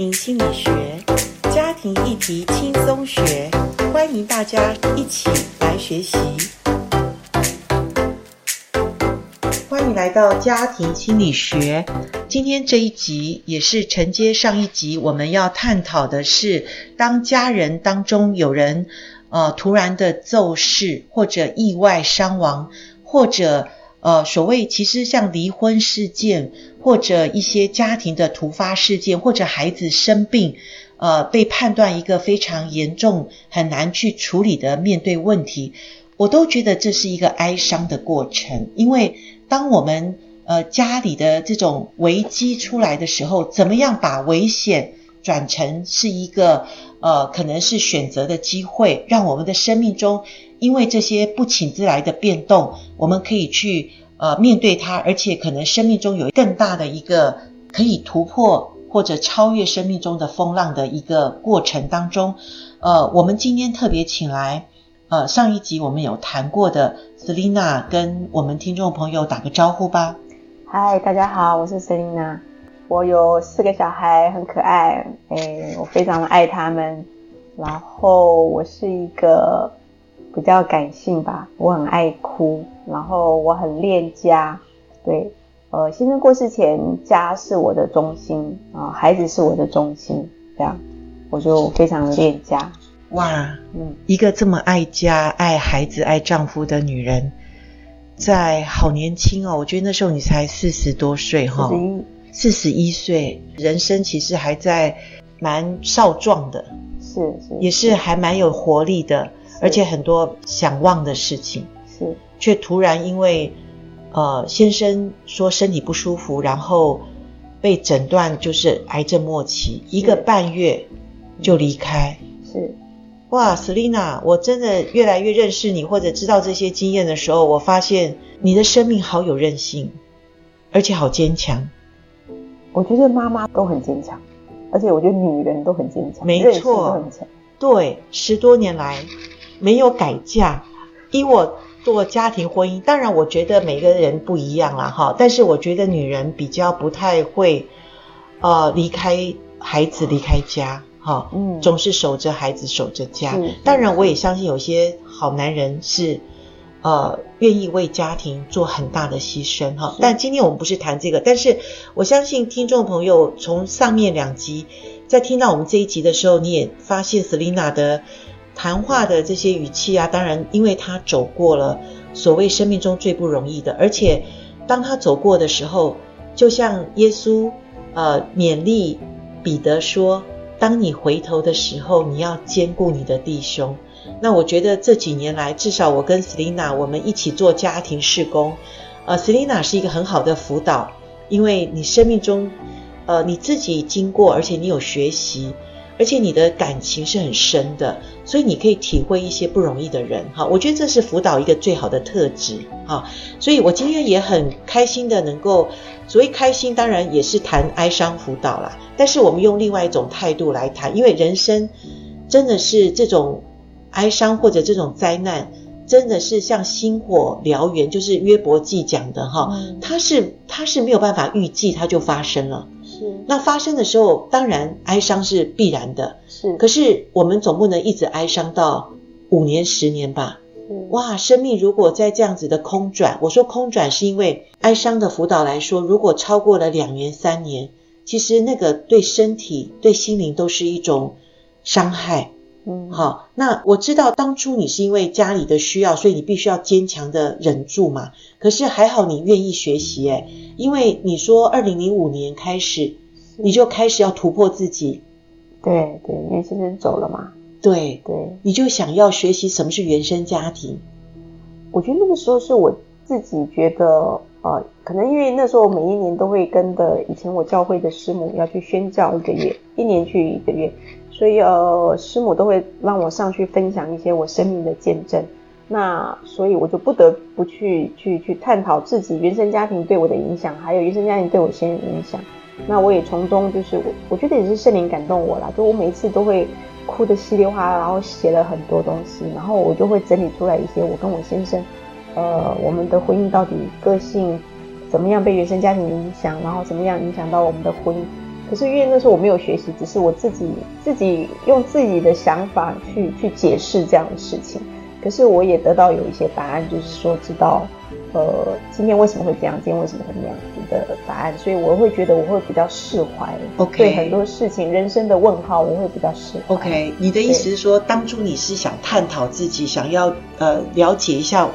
庭心理学，家庭议题轻松学，欢迎大家一起来学习。欢迎来到家庭心理学。今天这一集也是承接上一集，我们要探讨的是，当家人当中有人呃突然的骤逝，或者意外伤亡，或者。呃，所谓其实像离婚事件，或者一些家庭的突发事件，或者孩子生病，呃，被判断一个非常严重、很难去处理的面对问题，我都觉得这是一个哀伤的过程。因为当我们呃家里的这种危机出来的时候，怎么样把危险转成是一个呃可能是选择的机会，让我们的生命中。因为这些不请自来的变动，我们可以去呃面对它，而且可能生命中有更大的一个可以突破或者超越生命中的风浪的一个过程当中。呃，我们今天特别请来呃上一集我们有谈过的 Selina 跟我们听众朋友打个招呼吧。嗨，大家好，我是 Selina，我有四个小孩，很可爱，诶，我非常的爱他们。然后我是一个。比较感性吧，我很爱哭，然后我很恋家，对，呃，先生过世前，家是我的中心啊，孩子是我的中心，这样，我就非常的恋家。哇，嗯，一个这么爱家、爱孩子、爱丈夫的女人，在好年轻哦，我觉得那时候你才四十多岁哈，四十一，四十一岁，人生其实还在蛮少壮的，是是，也是还蛮有活力的。而且很多想忘的事情，是，却突然因为，呃，先生说身体不舒服，然后被诊断就是癌症末期，一个半月就离开。是，哇，Selina，我真的越来越认识你，或者知道这些经验的时候，我发现你的生命好有韧性，而且好坚强。我觉得妈妈都很坚强，而且我觉得女人都很坚强，没错，对，十多年来。没有改嫁，以我做家庭婚姻，当然我觉得每个人不一样啦，哈。但是我觉得女人比较不太会，呃，离开孩子，离开家，哈，嗯，总是守着孩子，守着家。当然，我也相信有些好男人是，呃，愿意为家庭做很大的牺牲，哈。但今天我们不是谈这个，但是我相信听众朋友从上面两集，在听到我们这一集的时候，你也发现 Selina 的。谈话的这些语气啊，当然，因为他走过了所谓生命中最不容易的，而且当他走过的时候，就像耶稣呃勉励彼得说：“当你回头的时候，你要兼顾你的弟兄。”那我觉得这几年来，至少我跟 Selina 我们一起做家庭事工，呃，Selina 是一个很好的辅导，因为你生命中呃你自己经过，而且你有学习。而且你的感情是很深的，所以你可以体会一些不容易的人哈。我觉得这是辅导一个最好的特质哈。所以我今天也很开心的能够，所谓开心当然也是谈哀伤辅导啦，但是我们用另外一种态度来谈，因为人生真的是这种哀伤或者这种灾难，真的是像星火燎原，就是约伯记讲的哈，它是它是没有办法预计，它就发生了。那发生的时候，当然哀伤是必然的。是，可是我们总不能一直哀伤到五年、十年吧？哇，生命如果在这样子的空转，我说空转是因为哀伤的辅导来说，如果超过了两年、三年，其实那个对身体、对心灵都是一种伤害。嗯，好，那我知道当初你是因为家里的需要，所以你必须要坚强的忍住嘛。可是还好你愿意学习，诶，因为你说二零零五年开始，你就开始要突破自己。对对，因为先生走了嘛。对对，你就想要学习什么是原生家庭。我觉得那个时候是我自己觉得，呃，可能因为那时候每一年都会跟的以前我教会的师母要去宣教一个月，一年去一个月。所以呃，师母都会让我上去分享一些我生命的见证。那所以我就不得不去去去探讨自己原生家庭对我的影响，还有原生家庭对我先生影响。那我也从中就是我我觉得也是圣灵感动我啦，就我每一次都会哭得稀里哗啦，然后写了很多东西，然后我就会整理出来一些我跟我先生，呃，我们的婚姻到底个性怎么样被原生家庭影响，然后怎么样影响到我们的婚姻。可是因为那时候我没有学习，只是我自己自己用自己的想法去去解释这样的事情。可是我也得到有一些答案，就是说知道，呃，今天为什么会这样，今天为什么会那样子的答案，所以我会觉得我会比较释怀。OK，对很多事情，人生的问号，我会比较释怀。OK，你的意思是说，当初你是想探讨自己，想要呃了解一下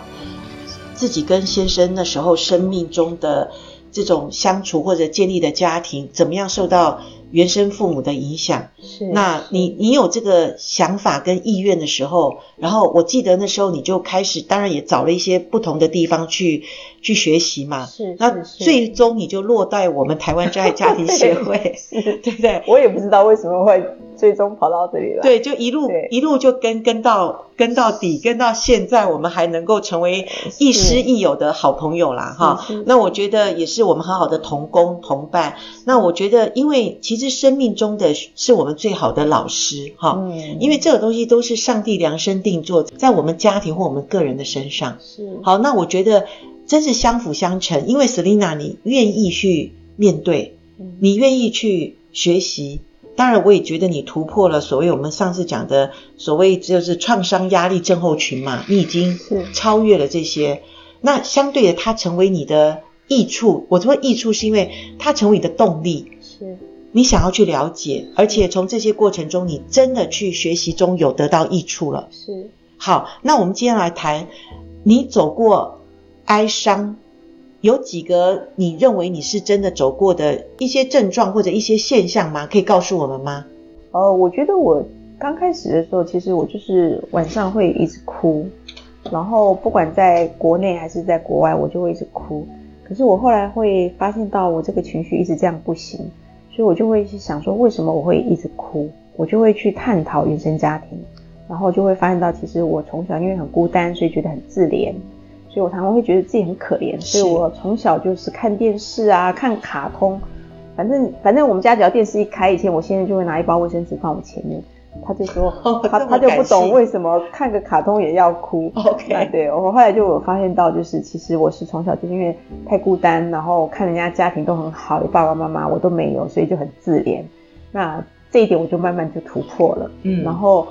自己跟先生那时候生命中的。这种相处或者建立的家庭怎么样受到原生父母的影响？是，那你你有这个想法跟意愿的时候，然后我记得那时候你就开始，当然也找了一些不同的地方去去学习嘛。是，是，那最终你就落在我们台湾真爱家庭协会，对不对？我也不知道为什么会。最终跑到这里了，对，就一路一路就跟跟到跟到底，跟到现在，我们还能够成为亦师亦友的好朋友啦，哈。那我觉得也是我们很好的同工同伴。那我觉得，因为其实生命中的是我们最好的老师，哈，嗯，因为这个东西都是上帝量身定做在我们家庭或我们个人的身上，是。好，那我觉得真是相辅相成，因为 Selina 你愿意去面对，你愿意去学习。当然，我也觉得你突破了所谓我们上次讲的所谓就是创伤压力症候群嘛，你已经超越了这些。那相对的，它成为你的益处。我说益处是因为它成为你的动力，是你想要去了解，而且从这些过程中，你真的去学习中有得到益处了。是。好，那我们今天来谈，你走过哀伤。有几个你认为你是真的走过的一些症状或者一些现象吗？可以告诉我们吗？呃，我觉得我刚开始的时候，其实我就是晚上会一直哭，然后不管在国内还是在国外，我就会一直哭。可是我后来会发现到我这个情绪一直这样不行，所以我就会想说，为什么我会一直哭？我就会去探讨原生家庭，然后就会发现到，其实我从小因为很孤单，所以觉得很自怜。所以我常常会觉得自己很可怜，所以我从小就是看电视啊，看卡通，反正反正我们家只要电视一开，以前我现在就会拿一包卫生纸放我前面，他就说、哦、他他就不懂为什么看个卡通也要哭。OK，对，我后来就有发现到，就是其实我是从小就是因为太孤单，然后看人家家庭都很好，有爸爸妈妈，我都没有，所以就很自怜。那这一点我就慢慢就突破了，嗯，然后。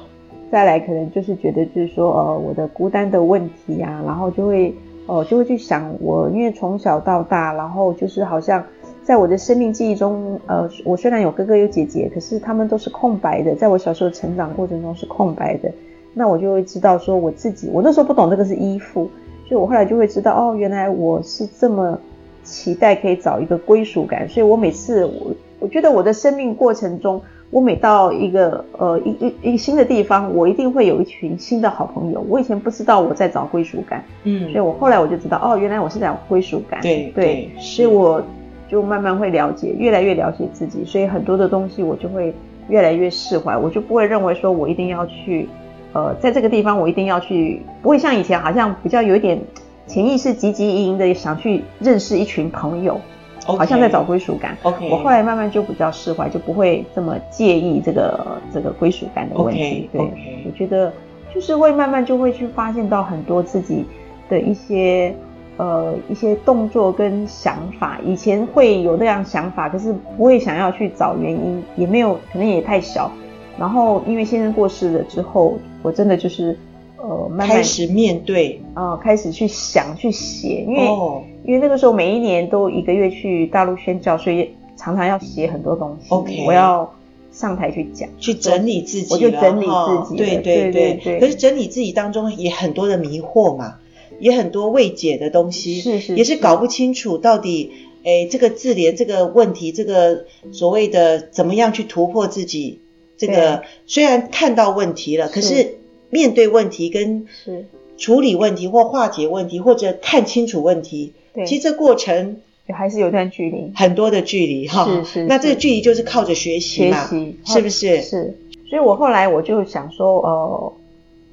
再来可能就是觉得就是说呃我的孤单的问题啊，然后就会呃就会去想我，因为从小到大，然后就是好像在我的生命记忆中，呃我虽然有哥哥有姐姐，可是他们都是空白的，在我小时候成长过程中是空白的，那我就会知道说我自己，我那时候不懂这个是依附，所以我后来就会知道哦，原来我是这么期待可以找一个归属感，所以我每次我我觉得我的生命过程中。我每到一个呃一一一个新的地方，我一定会有一群新的好朋友。我以前不知道我在找归属感，嗯，所以我后来我就知道，哦，原来我是在找归属感。对对，对，所以我就慢慢会了解，越来越了解自己，所以很多的东西我就会越来越释怀，我就不会认为说我一定要去，呃，在这个地方我一定要去，不会像以前好像比较有一点潜意识汲汲营营的想去认识一群朋友。Okay, 好像在找归属感。OK，我后来慢慢就比较释怀，就不会这么介意这个这个归属感的问题。Okay, 对，okay. 我觉得就是会慢慢就会去发现到很多自己的一些呃一些动作跟想法。以前会有那样想法，可是不会想要去找原因，也没有，可能也太小。然后因为先生过世了之后，我真的就是。呃，慢慢开始面对啊、呃，开始去想去写，因为、哦、因为那个时候每一年都一个月去大陆宣教，所以常常要写很多东西。OK，我要上台去讲，去整理自己，我就整理自己。对对对对，对。可是整理自己当中也很多的迷惑嘛，也很多未解的东西，是是，是，也是搞不清楚到底，诶，这个自怜这个问题，这个所谓的怎么样去突破自己，这个虽然看到问题了，可是。面对问题跟是处理问题或化解问题或者看清楚问题，对，其实这过程还是有段距离，很多的距离哈。是是，是，那这个距离就是靠着学习嘛，学习是不是？是。所以我后来我就想说，呃，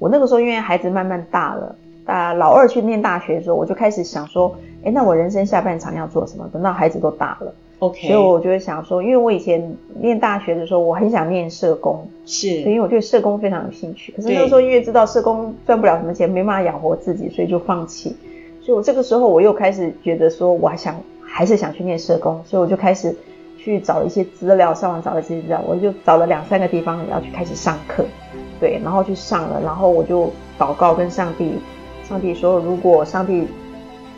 我那个时候因为孩子慢慢大了，啊，老二去念大学的时候，我就开始想说，哎，那我人生下半场要做什么？等到孩子都大了。OK，所以我就会想说，因为我以前念大学的时候，我很想念社工，是，因为我对社工非常有兴趣。可是那个时候因为知道社工赚不了什么钱，没办法养活自己，所以就放弃。所以我这个时候我又开始觉得说，我还想还是想去念社工，所以我就开始去找一些资料，上网找了一些资料，我就找了两三个地方然后去开始上课，对，然后去上了，然后我就祷告跟上帝，上帝说，如果上帝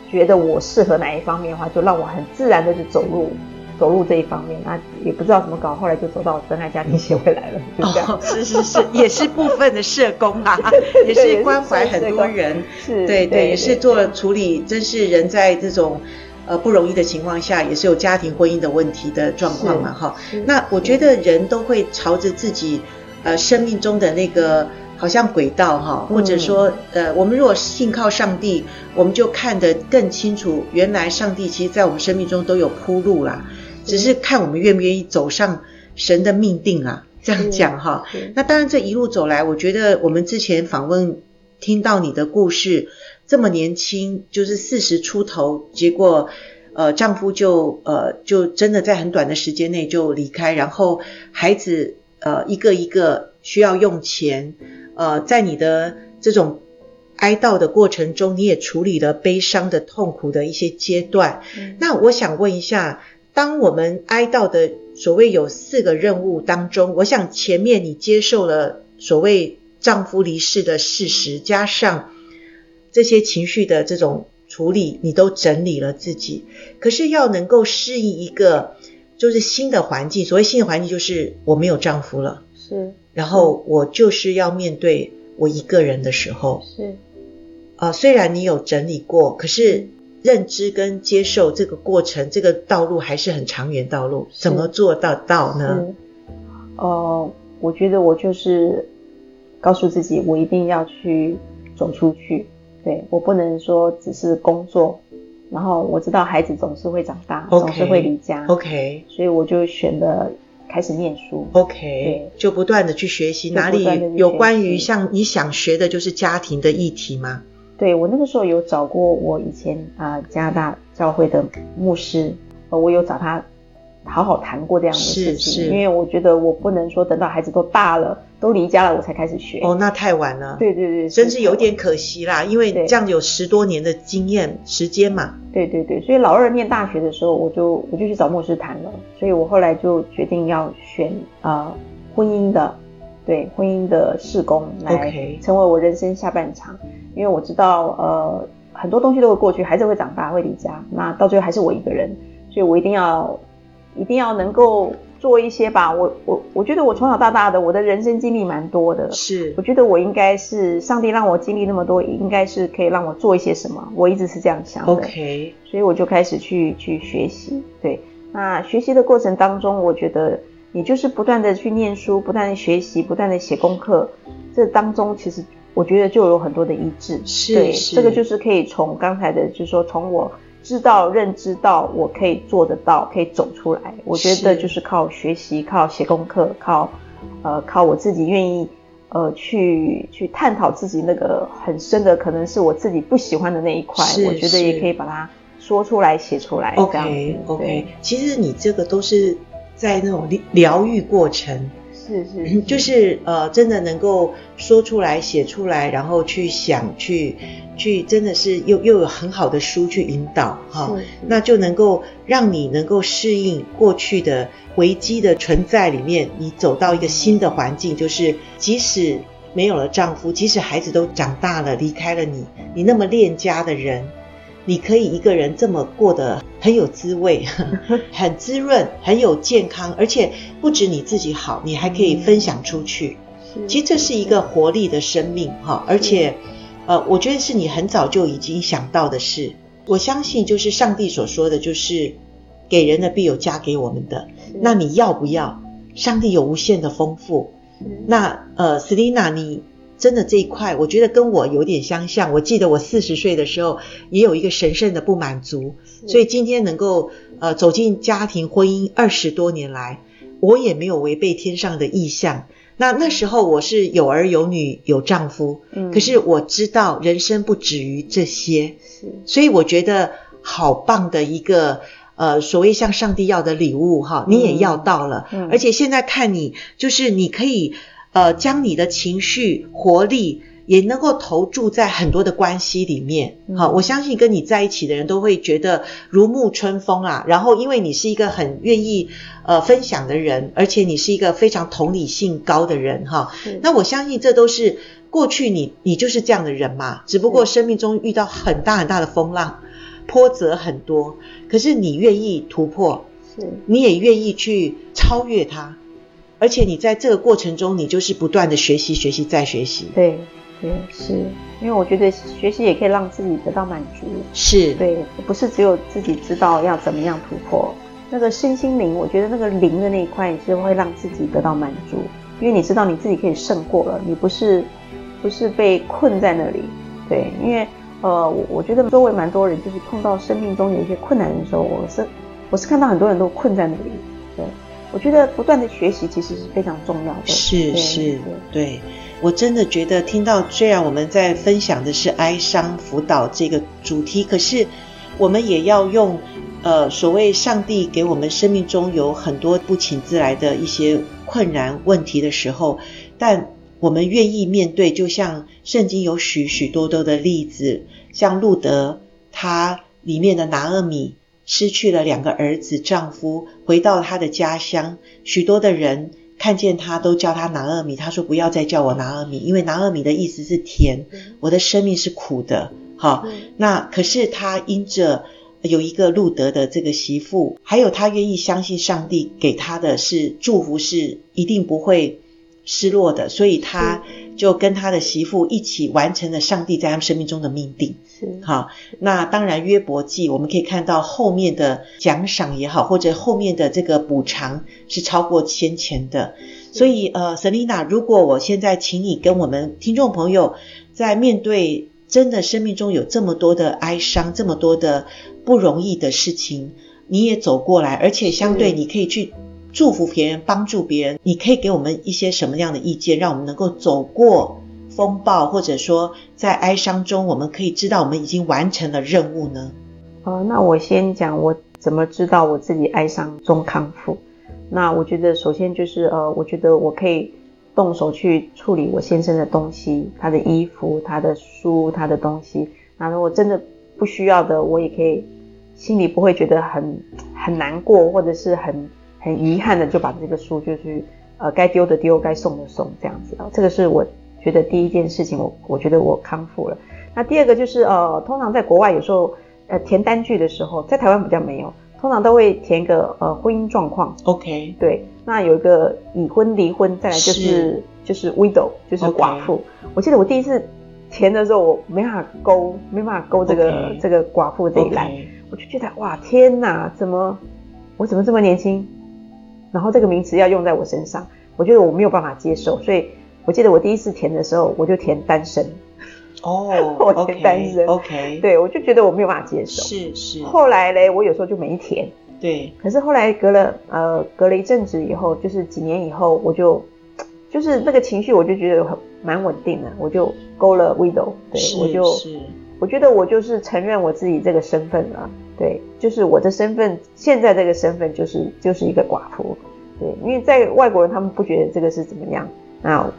觉得我适合哪一方面的话，就让我很自然的就走入走路这一方面，那也不知道怎么搞，后来就走到真爱家庭协会来了，就这样。哦，是是是，也是部分的社工啊，也是关怀很多人，是，对对，也是做了处理，真是人在这种。呃，不容易的情况下，也是有家庭婚姻的问题的状况嘛，哈。那我觉得人都会朝着自己，呃，生命中的那个好像轨道哈，或者说，呃，我们如果信靠上帝，我们就看得更清楚，原来上帝其实在我们生命中都有铺路啦，只是看我们愿不愿意走上神的命定啊。这样讲哈。那当然，这一路走来，我觉得我们之前访问听到你的故事。这么年轻，就是四十出头，结果，呃，丈夫就呃就真的在很短的时间内就离开，然后孩子呃一个一个需要用钱，呃，在你的这种哀悼的过程中，你也处理了悲伤的痛苦的一些阶段。嗯。那我想问一下，当我们哀悼的所谓有四个任务当中，我想前面你接受了所谓丈夫离世的事实，加上。这些情绪的这种处理，你都整理了自己。可是要能够适应一个就是新的环境，所谓新的环境就是我没有丈夫了，是。然后我就是要面对我一个人的时候，是。啊、呃，虽然你有整理过，可是认知跟接受这个过程，这个道路还是很长远道路。怎么做到到呢？呃，我觉得我就是告诉自己，我一定要去走出去。对，我不能说只是工作，然后我知道孩子总是会长大，okay, 总是会离家，OK，所以我就选择开始念书，OK，对，就不断的去学习，哪里有关于像你想学的，就是家庭的议题吗？对，我那个时候有找过我以前啊、呃、加拿大教会的牧师，呃，我有找他。好好谈过这样的事情，因为我觉得我不能说等到孩子都大了，都离家了，我才开始学。哦，那太晚了。对对对，真是有点可惜啦，因为这样有十多年的经验时间嘛。对对对，所以老二念大学的时候，我就我就去找牧师谈了，所以我后来就决定要选呃婚姻的，对婚姻的事工来成为我人生下半场，okay. 因为我知道呃很多东西都会过去，孩子会长大会离家，那到最后还是我一个人，所以我一定要。一定要能够做一些吧，我我我觉得我从小到大的我的人生经历蛮多的，是，我觉得我应该是上帝让我经历那么多，应该是可以让我做一些什么，我一直是这样想的。OK，所以我就开始去去学习，对，那学习的过程当中，我觉得你就是不断的去念书，不断的学习，不断的写功课，这当中其实我觉得就有很多的一致，是，这个就是可以从刚才的，就是说从我。知道、认知到我可以做得到，可以走出来。我觉得就是靠学习、靠写功课、靠呃靠我自己愿意呃去去探讨自己那个很深的，可能是我自己不喜欢的那一块。我觉得也可以把它说出来、写出来。OK OK，其实你这个都是在那种疗愈过程。是是，就是呃，真的能够说出来、写出来，然后去想、去去，真的是又又有很好的书去引导哈、哦，那就能够让你能够适应过去的危机的存在里面，你走到一个新的环境，就是即使没有了丈夫，即使孩子都长大了离开了你，你那么恋家的人。你可以一个人这么过得很有滋味，很滋润，很有健康，而且不止你自己好，你还可以分享出去。其实这是一个活力的生命哈，而且呃，我觉得是你很早就已经想到的事。我相信就是上帝所说的就是给人的必有加给我们的。那你要不要？上帝有无限的丰富。那呃，Selina 你。真的这一块，我觉得跟我有点相像。我记得我四十岁的时候，也有一个神圣的不满足，所以今天能够呃走进家庭婚姻二十多年来，我也没有违背天上的意向。那那时候我是有儿有女有丈夫，嗯，可是我知道人生不止于这些，所以我觉得好棒的一个呃所谓向上帝要的礼物哈，你也要到了，嗯，而且现在看你就是你可以。呃，将你的情绪活力也能够投注在很多的关系里面。好、嗯，我相信跟你在一起的人都会觉得如沐春风啊。然后，因为你是一个很愿意呃分享的人，而且你是一个非常同理性高的人哈。那我相信这都是过去你你就是这样的人嘛。只不过生命中遇到很大很大的风浪，波折很多，可是你愿意突破，是，你也愿意去超越它。而且你在这个过程中，你就是不断的学习，学习再学习。对，对，是因为我觉得学习也可以让自己得到满足。是，对，不是只有自己知道要怎么样突破，那个身心灵，我觉得那个灵的那一块是会让自己得到满足，因为你知道你自己可以胜过了，你不是不是被困在那里。对，因为呃，我我觉得周围蛮多人就是碰到生命中有一些困难的时候，我是我是看到很多人都困在那里。对。我觉得不断的学习其实是非常重要的。是是，对，我真的觉得听到，虽然我们在分享的是哀伤辅导这个主题，可是我们也要用呃所谓上帝给我们生命中有很多不请自来的一些困难问题的时候，但我们愿意面对，就像圣经有许许多多的例子，像路德他里面的拿厄米。失去了两个儿子，丈夫回到他的家乡，许多的人看见他都叫他拿二米。他说：“不要再叫我拿二米，因为拿二米的意思是甜，我的生命是苦的。”好，那可是他因着有一个路德的这个媳妇，还有他愿意相信上帝给他的是祝福，是一定不会失落的，所以他就跟他的媳妇一起完成了上帝在他们生命中的命定。是好，那当然约伯记我们可以看到后面的奖赏也好，或者后面的这个补偿是超过先前的。所以呃，Selina，如果我现在请你跟我们听众朋友在面对真的生命中有这么多的哀伤，这么多的不容易的事情，你也走过来，而且相对你可以去。祝福别人，帮助别人，你可以给我们一些什么样的意见，让我们能够走过风暴，或者说在哀伤中，我们可以知道我们已经完成了任务呢？呃，那我先讲我怎么知道我自己哀伤中康复。那我觉得首先就是呃，我觉得我可以动手去处理我先生的东西，他的衣服、他的书、他的东西。那如果真的不需要的，我也可以心里不会觉得很很难过，或者是很。很遗憾的就把这个书就去，呃，该丢的丢，该送的送，这样子啊。这个是我觉得第一件事情，我我觉得我康复了。那第二个就是呃，通常在国外有时候呃填单据的时候，在台湾比较没有，通常都会填一个呃婚姻状况。OK。对，那有一个已婚、离婚，再来就是，是就是 widow，就是寡妇。我记得我第一次填的时候，我没办法勾，没办法勾这个 Okay. 这个寡妇这一栏，Okay. 我就觉得哇天哪，怎么我怎么这么年轻？然后这个名词要用在我身上，我觉得我没有办法接受，所以我记得我第一次填的时候，我就填单身。哦，我填单身。OK。对，我就觉得我没有办法接受。是是。后来嘞，我有时候就没填。对。可是后来隔了呃隔了一阵子以后，就是几年以后，我就就是那个情绪，我就觉得很蛮稳定的，我就勾了 widow。对，是我就是我觉得我就是承认我自己这个身份了。对，就是我的身份，现在这个身份就是就是一个寡妇。对，因为在外国人他们不觉得这个是怎么样，那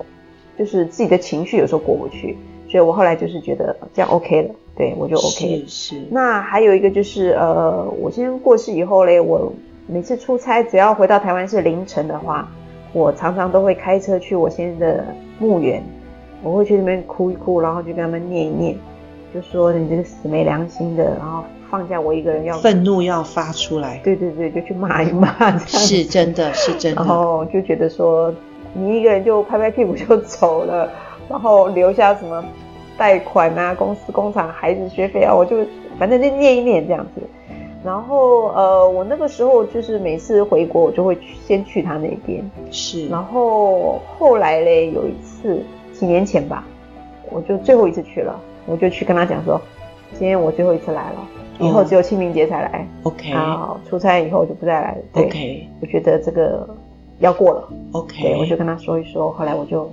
就是自己的情绪有时候过不去，所以我后来就是觉得这样 OK 了，对我就 OK 了。是是。那还有一个就是呃，我先生过世以后嘞，我每次出差只要回到台湾是凌晨的话，我常常都会开车去我先生的墓园，我会去那边哭一哭，然后就跟他们念一念，就说你这个死没良心的，然后。放下我一个人要愤怒要发出来，对对对，就去骂一骂这样，是真的是真的。然后就觉得说，你一个人就拍拍屁股就走了，然后留下什么贷款啊、公司工厂、孩子学费啊，我就反正就念一念这样子。然后呃，我那个时候就是每次回国，我就会先去他那边。是。然后后来嘞，有一次几年前吧，我就最后一次去了，我就去跟他讲说，今天我最后一次来了。以后只有清明节才来，OK。好，出差以后就不再来了，OK。我觉得这个要过了，OK。对，我就跟他说一说，后来我就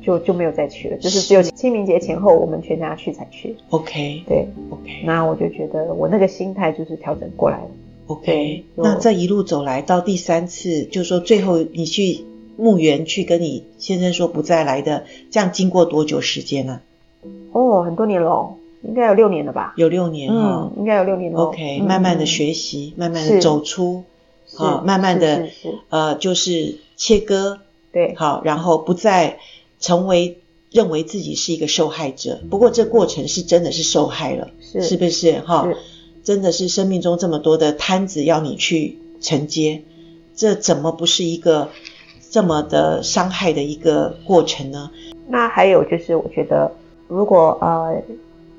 就就没有再去了，就是只有清明节前后我们全家去才去，OK。对，OK。那我就觉得我那个心态就是调整过来了，OK。那这一路走来到第三次，就是说最后你去墓园去跟你先生说不再来的，这样经过多久时间呢？哦，很多年了，应该有六年了吧？有六年、哦嗯，应该有六年了。OK，、嗯、慢慢的学习，慢慢的走出，好，慢慢的呃，就是切割，对，好，然后不再成为认为自己是一个受害者。不过这过程是真的是受害了，是是不是哈？真的是生命中这么多的摊子要你去承接，这怎么不是一个？这么的伤害的一个过程呢？那还有就是，我觉得如果呃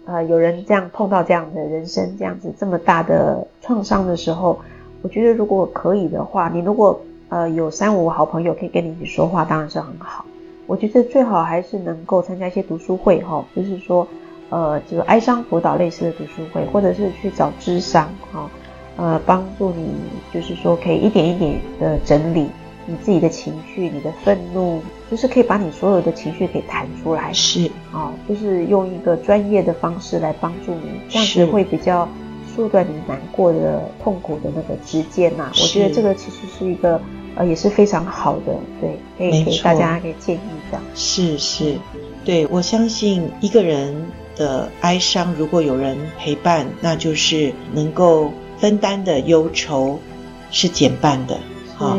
呃有人这样碰到这样的人生这样子这么大的创伤的时候，我觉得如果可以的话，你如果呃有三五好朋友可以跟你一起说话，当然是很好。我觉得最好还是能够参加一些读书会哈，就是说呃这个哀伤辅导类似的读书会，或者是去找咨商哈，呃帮助你就是说可以一点一点的整理。你自己的情绪，你的愤怒，就是可以把你所有的情绪给弹出来。是，哦，就是用一个专业的方式来帮助你，这样子会比较缩短你难过的痛苦的那个时间呐。我觉得这个其实是一个呃也是非常好的，对，可以给大家给建议这样。是是，对，我相信一个人的哀伤，如果有人陪伴，那就是能够分担的忧愁是减半的。好。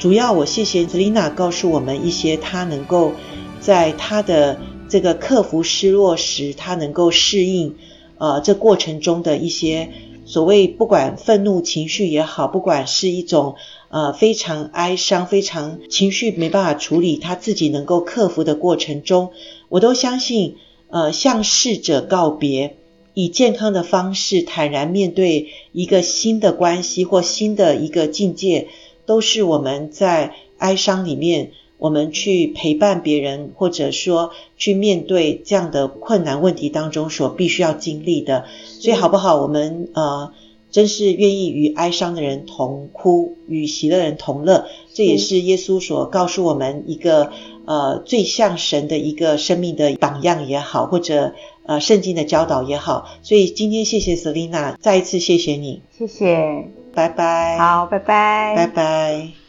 主要我谢谢 Selena 告诉我们一些她能够在她的这个克服失落时，她能够适应呃这过程中的一些所谓不管愤怒情绪也好，不管是一种呃非常哀伤、非常情绪没办法处理，她自己能够克服的过程中，我都相信呃向逝者告别，以健康的方式坦然面对一个新的关系或新的一个境界。都是我们在哀伤里面，我们去陪伴别人，或者说去面对这样的困难问题当中所必须要经历的。所以好不好？我们呃，真是愿意与哀伤的人同哭，与喜乐的人同乐。这也是耶稣所告诉我们一个呃最像神的一个生命的榜样也好，或者呃圣经的教导也好。所以今天谢谢 Selina，再一次谢谢你，谢谢。拜拜。好，拜拜。拜拜。